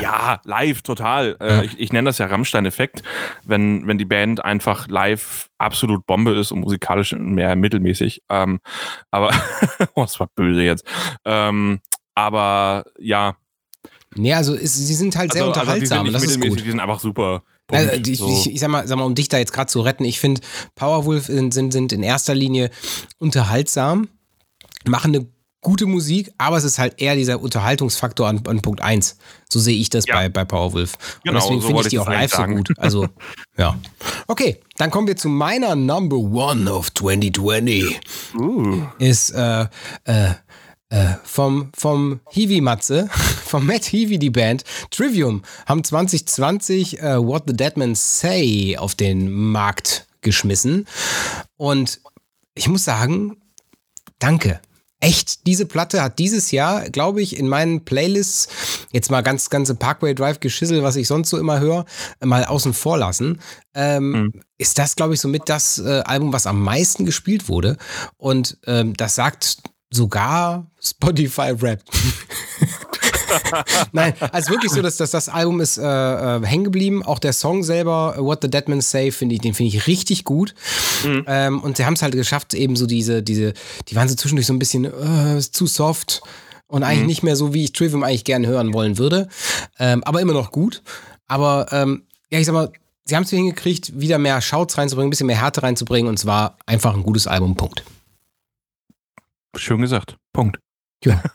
Ja, live total. Äh, ja. ich, ich nenne das ja Rammstein-Effekt, wenn, wenn die Band einfach live absolut Bombe ist und musikalisch mehr mittelmäßig. Ähm, aber [laughs] oh, das war böse jetzt. Ähm, aber ja.
Nee, also ist, sie sind halt sehr also, unterhaltsam. Also die, sind das ist gut.
die sind einfach super.
Also, ich, so. ich, ich, sag mal, sag mal, um dich da jetzt gerade zu retten, ich finde, Powerwolf sind, sind, sind in erster Linie unterhaltsam, machen eine gute Musik, aber es ist halt eher dieser Unterhaltungsfaktor an, an Punkt 1. So sehe ich das ja. bei, bei Powerwolf. Genau, Und deswegen so finde ich die auch live so gut. Also, [laughs] ja. Okay, dann kommen wir zu meiner Number One of 2020. Uh. Ist äh, äh, äh, vom, vom Hiwi-Matze, [laughs] von Matt Heavy, die Band. Trivium haben 2020 uh, äh, What the Deadmen Say auf den Markt geschmissen. Und ich muss sagen, danke echt, diese Platte hat dieses Jahr, glaube ich, in meinen Playlists, jetzt mal ganz, ganze Parkway Drive Geschissel, was ich sonst so immer höre, mal außen vor lassen. Ähm, mhm. Ist das, glaube ich, somit das äh, Album, was am meisten gespielt wurde. Und ähm, das sagt sogar Spotify Rap. [laughs] Nein, also wirklich so, dass, dass das Album ist äh, äh, hängen geblieben. Auch der Song selber, What the Dead Men Say, finde ich, den finde ich richtig gut. Mhm. Ähm, und sie haben es halt geschafft, eben so diese, diese, die waren so zwischendurch so ein bisschen äh, zu soft und eigentlich mhm. nicht mehr so, wie ich Trivium eigentlich gerne hören wollen würde. Ähm, aber immer noch gut. Aber ähm, ja, ich sag mal, sie haben es hingekriegt, wieder mehr Shouts reinzubringen, ein bisschen mehr Härte reinzubringen und zwar einfach ein gutes Album. Punkt.
Schön gesagt. Punkt.
Ja. [laughs]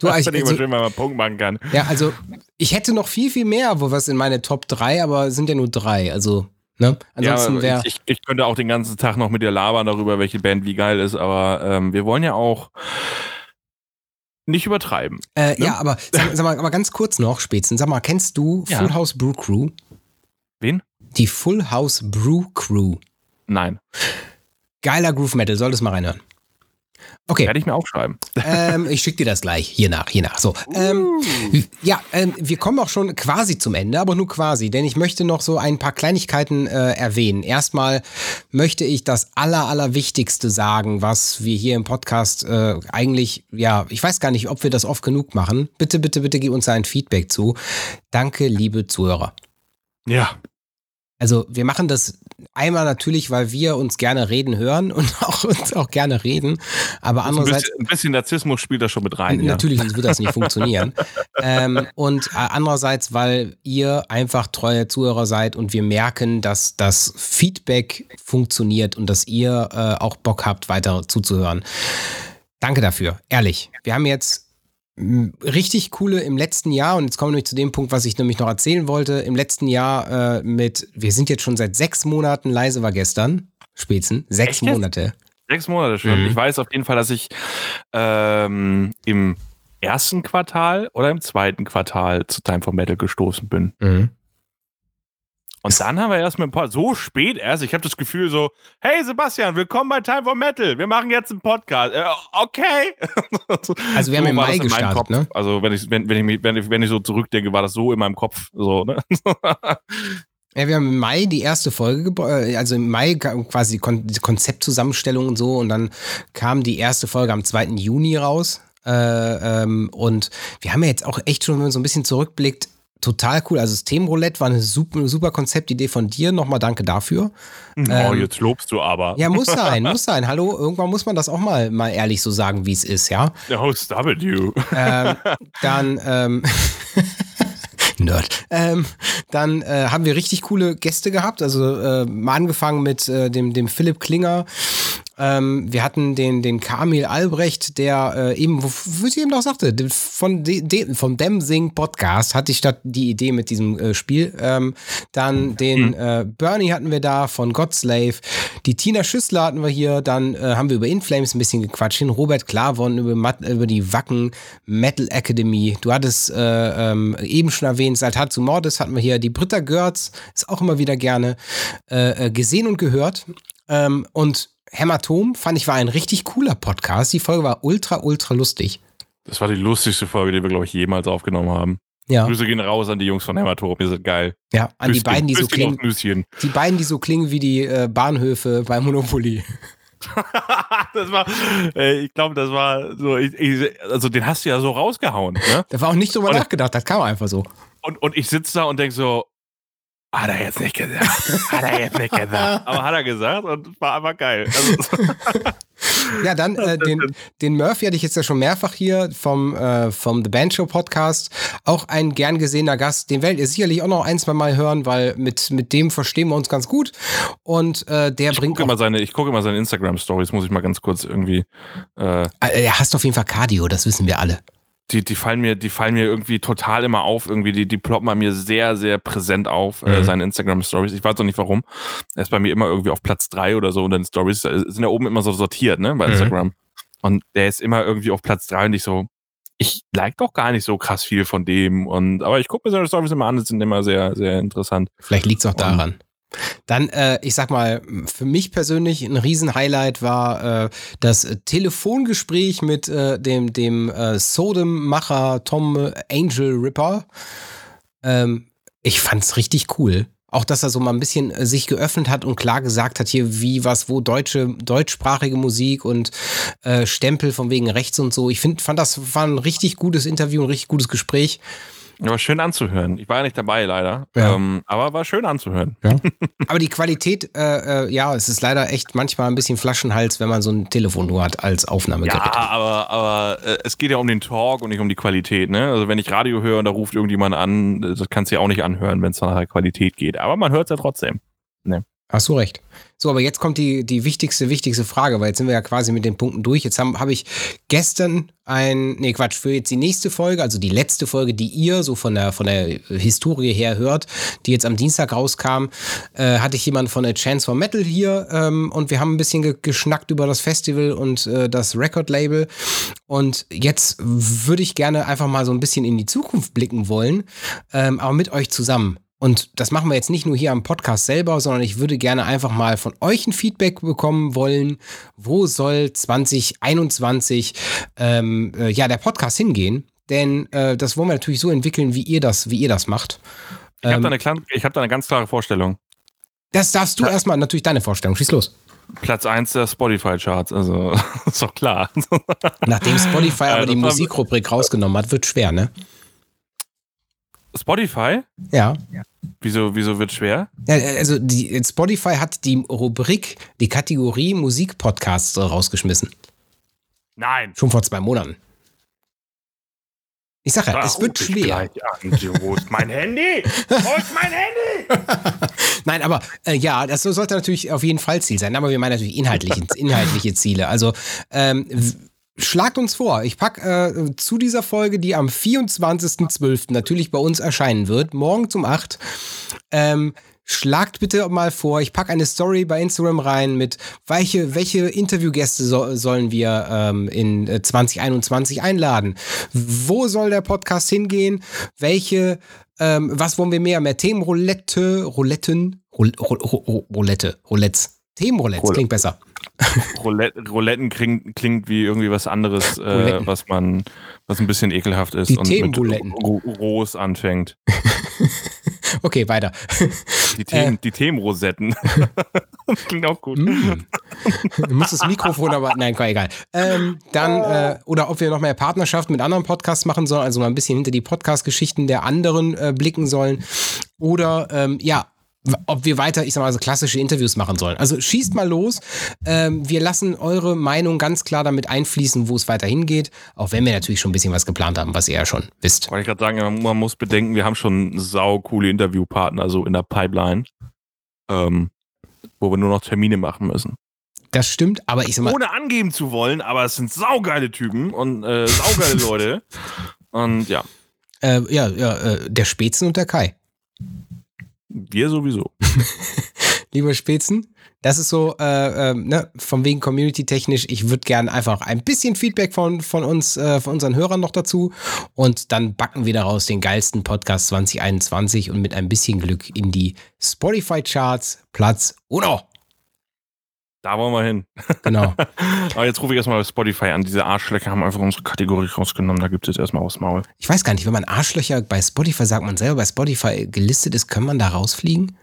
Du, ich, also, schön, wenn man Punkt machen kann.
Ja, also ich hätte noch viel, viel mehr, wo was in meine Top 3, aber es sind ja nur drei. Also, ne?
Ansonsten ja, ich, ich, könnte auch den ganzen Tag noch mit dir labern darüber, welche Band wie geil ist, aber ähm, wir wollen ja auch nicht übertreiben.
Äh, ne? Ja, aber sag, sag, mal, aber ganz kurz noch, Spätzen. Sag mal, kennst du ja. Full House Brew Crew?
Wen?
Die Full House Brew Crew.
Nein.
Geiler Groove Metal, solltest mal reinhören. Okay.
Werde ich mir aufschreiben.
Ähm, ich schicke dir das gleich, hier nach, hier nach. So. Ähm, uh. ja, ähm, wir kommen auch schon quasi zum Ende, aber nur quasi, denn ich möchte noch so ein paar Kleinigkeiten äh, erwähnen. Erstmal möchte ich das Aller, Allerwichtigste sagen, was wir hier im Podcast äh, eigentlich, ja, ich weiß gar nicht, ob wir das oft genug machen. Bitte, bitte, bitte gib uns ein Feedback zu. Danke, liebe Zuhörer.
Ja,
also wir machen das einmal natürlich, weil wir uns gerne reden hören und [laughs] auch uns auch gerne reden. Aber andererseits.
Ein bisschen, ein bisschen Narzissmus spielt da schon mit rein.
Natürlich, ja. sonst wird das nicht funktionieren. [laughs] ähm, und äh, andererseits, weil ihr einfach treue Zuhörer seid und wir merken, dass das Feedback funktioniert und dass ihr äh, auch Bock habt, weiter zuzuhören. Danke dafür, ehrlich. Wir haben jetzt richtig coole im letzten Jahr, und jetzt kommen wir nämlich zu dem Punkt, was ich nämlich noch erzählen wollte, im letzten Jahr äh, mit, wir sind jetzt schon seit sechs Monaten, leise war gestern, Spätzen, sechs Echt? Monate.
Sechs Monate schon. Mhm. Ich weiß auf jeden Fall, dass ich ähm, im ersten Quartal oder im zweiten Quartal zu Time for Metal gestoßen bin. Mhm. Und dann haben wir erst mit ein paar, so spät erst, ich habe das Gefühl so, hey Sebastian, willkommen bei Time for Metal, wir machen jetzt einen Podcast. Äh, okay. [laughs]
Also wir haben so im Mai gestartet, ne?
Also wenn ich, wenn, wenn, ich, wenn, ich, wenn ich so zurückdenke, war das so in meinem Kopf. So, ne? [laughs]
Ja, wir haben im Mai die erste Folge, äh, also im Mai quasi die Konzeptzusammenstellung und so und dann kam die erste Folge am 2. Juni raus. Äh, ähm, und wir haben ja jetzt auch echt schon, wenn man so ein bisschen zurückblickt, total cool. Also das Themenroulette war eine super, super Konzeptidee von dir. Nochmal danke dafür.
Oh, ähm, jetzt lobst du aber.
Ja, muss [laughs] sein, muss sein. Hallo, irgendwann muss man das auch mal, mal ehrlich so sagen, wie es ist, ja?
Oh, stop it, you.
Ähm, [laughs] dann, ähm, [laughs] Nerd. Ähm, dann äh, haben wir richtig coole Gäste gehabt. Also äh, mal angefangen mit äh, dem, dem Philipp Klinger, ähm, wir hatten den, den Kamil Albrecht, der äh, eben, wo ich eben noch sagte, von de, de, vom Dem Sing Podcast hatte ich statt die Idee mit diesem äh, Spiel. Ähm, dann den mhm. äh, Bernie hatten wir da von Godslave. Die Tina Schüssler hatten wir hier. Dann äh, haben wir über Inflames ein bisschen gequatscht. Den Robert Klavon über, über die Wacken Metal Academy. Du hattest äh, ähm, eben schon erwähnt, Saltatsu Mordes hatten wir hier. Die Britta Görz ist auch immer wieder gerne äh, gesehen und gehört. Ähm, und Hämatom fand ich war ein richtig cooler Podcast. Die Folge war ultra, ultra lustig.
Das war die lustigste Folge, die wir, glaube ich, jemals aufgenommen haben.
Ja.
Grüße gehen raus an die Jungs von Hämatom, ihr seid geil.
Ja, an Küsschen, die beiden, die so klingen. Die beiden, die so klingen wie die äh, Bahnhöfe bei Monopoly. [laughs]
das war, äh, ich glaube, das war so, ich, ich, also den hast du ja so rausgehauen. Ne?
Da war auch nicht drüber und, nachgedacht, das kam einfach so.
Und, und ich sitze da und denke so, hat er jetzt nicht gesagt. Hat er jetzt nicht gesagt. [laughs] Aber hat er gesagt und war einfach geil. Also, [laughs]
ja, dann äh, den, den Murphy hatte ich jetzt ja schon mehrfach hier vom, äh, vom The Band Show Podcast. Auch ein gern gesehener Gast. Den werdet ihr sicherlich auch noch ein, zwei Mal hören, weil mit, mit dem verstehen wir uns ganz gut. Und äh, der
ich
bringt.
Gucke immer seine, ich gucke immer seine Instagram-Stories, muss ich mal ganz kurz irgendwie.
Äh, er hast auf jeden Fall Cardio, das wissen wir alle
die, die fallen mir, die fallen mir irgendwie total immer auf. Irgendwie, die, die ploppen bei mir sehr, sehr präsent auf, äh, mhm. äh, seine Instagram-Stories. Ich weiß auch nicht warum. Er ist bei mir immer irgendwie auf Platz drei oder so und dann Stories sind ja oben immer so sortiert, ne, bei mhm. Instagram. Und der ist immer irgendwie auf Platz drei und ich so, ich like doch gar nicht so krass viel von dem. Und, aber ich gucke mir seine Stories immer an, die sind immer sehr, sehr interessant.
Vielleicht liegt es auch daran. Dann, äh, ich sag mal, für mich persönlich ein Riesenhighlight war äh, das Telefongespräch mit äh, dem, dem äh, Sodom-Macher Tom Angel Ripper. Ähm, ich fand's richtig cool. Auch, dass er so mal ein bisschen äh, sich geöffnet hat und klar gesagt hat, hier wie, was, wo, deutsche, deutschsprachige Musik und äh, Stempel von wegen rechts und so. Ich find, fand, das war ein richtig gutes Interview, ein richtig gutes Gespräch.
War schön anzuhören. Ich war ja nicht dabei, leider. Ja. Ähm, aber war schön anzuhören.
Ja. [laughs] aber die Qualität, äh, äh, ja, es ist leider echt manchmal ein bisschen Flaschenhals, wenn man so ein Telefon nur hat als Aufnahmegerät.
Ja, aber, aber äh, es geht ja um den Talk und nicht um die Qualität. Ne? Also wenn ich Radio höre und da ruft irgendjemand an, das kannst du ja auch nicht anhören, wenn es nach Qualität geht. Aber man hört es ja trotzdem.
Ne? Hast du recht. So, aber jetzt kommt die, die wichtigste, wichtigste Frage, weil jetzt sind wir ja quasi mit den Punkten durch. Jetzt habe hab ich gestern ein, nee, Quatsch, für jetzt die nächste Folge, also die letzte Folge, die ihr so von der, von der Historie her hört, die jetzt am Dienstag rauskam, äh, hatte ich jemanden von der Chance for Metal hier ähm, und wir haben ein bisschen ge geschnackt über das Festival und äh, das Record-Label. Und jetzt würde ich gerne einfach mal so ein bisschen in die Zukunft blicken wollen, ähm, aber mit euch zusammen. Und das machen wir jetzt nicht nur hier am Podcast selber, sondern ich würde gerne einfach mal von euch ein Feedback bekommen wollen. Wo soll 2021 ähm, äh, ja der Podcast hingehen? Denn äh, das wollen wir natürlich so entwickeln, wie ihr das, wie ihr das macht.
Ich habe ähm, da, eine, hab da eine ganz klare Vorstellung.
Das darfst du erstmal natürlich deine Vorstellung. Schieß los.
Platz 1 der Spotify-Charts, also [laughs] ist doch klar.
Nachdem Spotify aber die Musikrubrik rausgenommen hat, wird schwer, ne?
Spotify?
Ja.
Wieso, wieso wird schwer?
Ja, also die, Spotify hat die Rubrik, die Kategorie Musikpodcasts rausgeschmissen.
Nein.
Schon vor zwei Monaten. Ich sage ja, es wird schwer.
Wo ist mein Handy? Wo ist mein Handy? [laughs]
Nein, aber äh, ja, das sollte natürlich auf jeden Fall Ziel sein. Aber wir meinen natürlich inhaltliche, inhaltliche Ziele. Also ähm, Schlagt uns vor. Ich packe äh, zu dieser Folge, die am 24.12. natürlich bei uns erscheinen wird, morgen um 8. Ähm, schlagt bitte mal vor, ich packe eine Story bei Instagram rein mit, welche, welche Interviewgäste so, sollen wir ähm, in 2021 äh, einladen? Wo soll der Podcast hingehen? Welche, ähm, was wollen wir mehr? Mehr Themenroulette, Rouletten, Roulette, Roulettes. Themenroulettes klingt besser.
Roulette, Rouletten klingt, klingt wie irgendwie was anderes, äh, was man, was ein bisschen ekelhaft ist
die
und mit Ros anfängt. [laughs]
okay, weiter.
Die Themen, äh, die Themenrosetten. das [laughs] klingt auch gut. Mm.
Du musst das Mikrofon aber, nein, egal. Ähm, dann, äh, oder ob wir noch mehr Partnerschaften mit anderen Podcasts machen sollen, also mal ein bisschen hinter die Podcast-Geschichten der anderen äh, blicken sollen. Oder, ähm, ja, ob wir weiter, ich sag mal, so klassische Interviews machen sollen. Also schießt mal los. Ähm, wir lassen eure Meinung ganz klar damit einfließen, wo es weiter hingeht. Auch wenn wir natürlich schon ein bisschen was geplant haben, was ihr ja schon wisst.
Wollte ich gerade sagen, man muss bedenken, wir haben schon sau coole Interviewpartner so in der Pipeline, ähm, wo wir nur noch Termine machen müssen.
Das stimmt, aber ich sag mal.
Ohne angeben zu wollen, aber es sind saugeile Typen und äh, saugeile Leute. [laughs] Und ja.
Äh, ja, ja, äh, der Spätzen und der Kai.
Wir sowieso. [laughs]
Lieber Spätzen, das ist so, äh, äh, ne, von wegen community-technisch. Ich würde gerne einfach ein bisschen Feedback von, von uns, äh, von unseren Hörern noch dazu. Und dann backen wir daraus den geilsten Podcast 2021 und mit ein bisschen Glück in die Spotify-Charts Platz uno.
Da wollen wir hin.
Genau. [laughs]
Aber jetzt rufe ich erstmal Spotify an. Diese Arschlöcher haben einfach unsere Kategorie rausgenommen. Da gibt es jetzt erstmal aufs Maul.
Ich weiß gar nicht, wenn man Arschlöcher bei Spotify sagt, man selber bei Spotify gelistet ist, kann man da rausfliegen?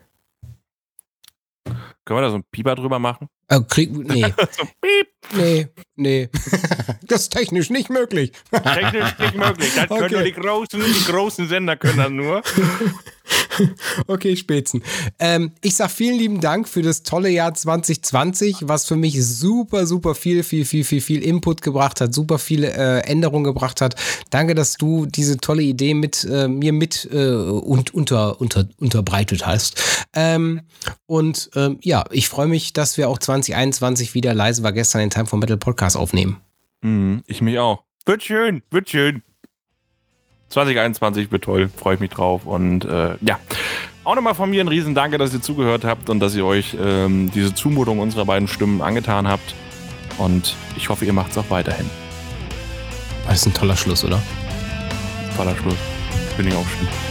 Können wir da so einen Pieper drüber machen?
Äh, krieg, nee. [laughs] so, piep. Nee, nee. [laughs] das ist technisch nicht möglich.
technisch nicht möglich. Das okay. können nur die großen, die großen Sender können das nur. [laughs]
okay, Spätzen. Ähm, ich sag vielen lieben Dank für das tolle Jahr 2020, was für mich super, super viel, viel, viel, viel, viel Input gebracht hat, super viele äh, Änderungen gebracht hat. Danke, dass du diese tolle Idee mit äh, mir mit äh, und unter, unter, unterbreitet hast. Ähm, und ähm, ja, ich freue mich, dass wir auch 2021 wieder leise war gestern Time for Metal Podcast aufnehmen.
Mhm, ich mich auch. Wird schön, wird schön. 2021 wird toll, freue ich mich drauf. Und äh, ja, auch nochmal von mir ein riesen Danke, dass ihr zugehört habt und dass ihr euch ähm, diese Zumutung unserer beiden Stimmen angetan habt. Und ich hoffe, ihr macht es auch weiterhin.
Das ist ein toller Schluss, oder?
Toller Schluss. Bin ich auch schon.